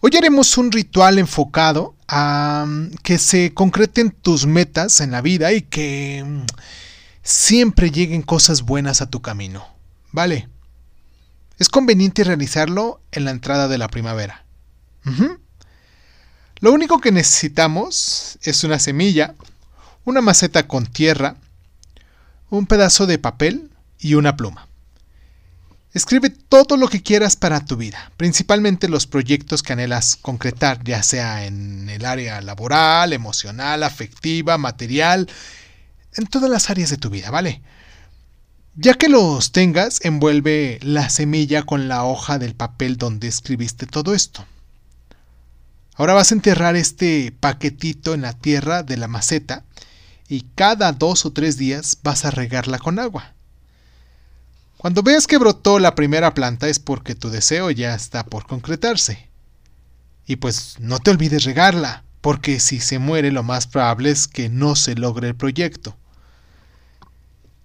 Hoy haremos un ritual enfocado a mm, que se concreten tus metas en la vida y que mm, siempre lleguen cosas buenas a tu camino. ¿Vale? Es conveniente realizarlo en la entrada de la primavera. Lo único que necesitamos es una semilla, una maceta con tierra, un pedazo de papel y una pluma. Escribe todo lo que quieras para tu vida, principalmente los proyectos que anhelas concretar, ya sea en el área laboral, emocional, afectiva, material, en todas las áreas de tu vida, ¿vale? Ya que los tengas, envuelve la semilla con la hoja del papel donde escribiste todo esto. Ahora vas a enterrar este paquetito en la tierra de la maceta y cada dos o tres días vas a regarla con agua. Cuando veas que brotó la primera planta es porque tu deseo ya está por concretarse. Y pues no te olvides regarla, porque si se muere lo más probable es que no se logre el proyecto.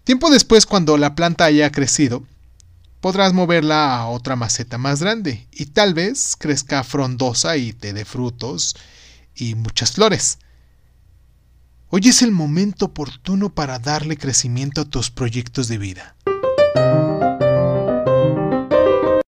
Tiempo después, cuando la planta haya crecido, podrás moverla a otra maceta más grande y tal vez crezca frondosa y te dé frutos y muchas flores. Hoy es el momento oportuno para darle crecimiento a tus proyectos de vida.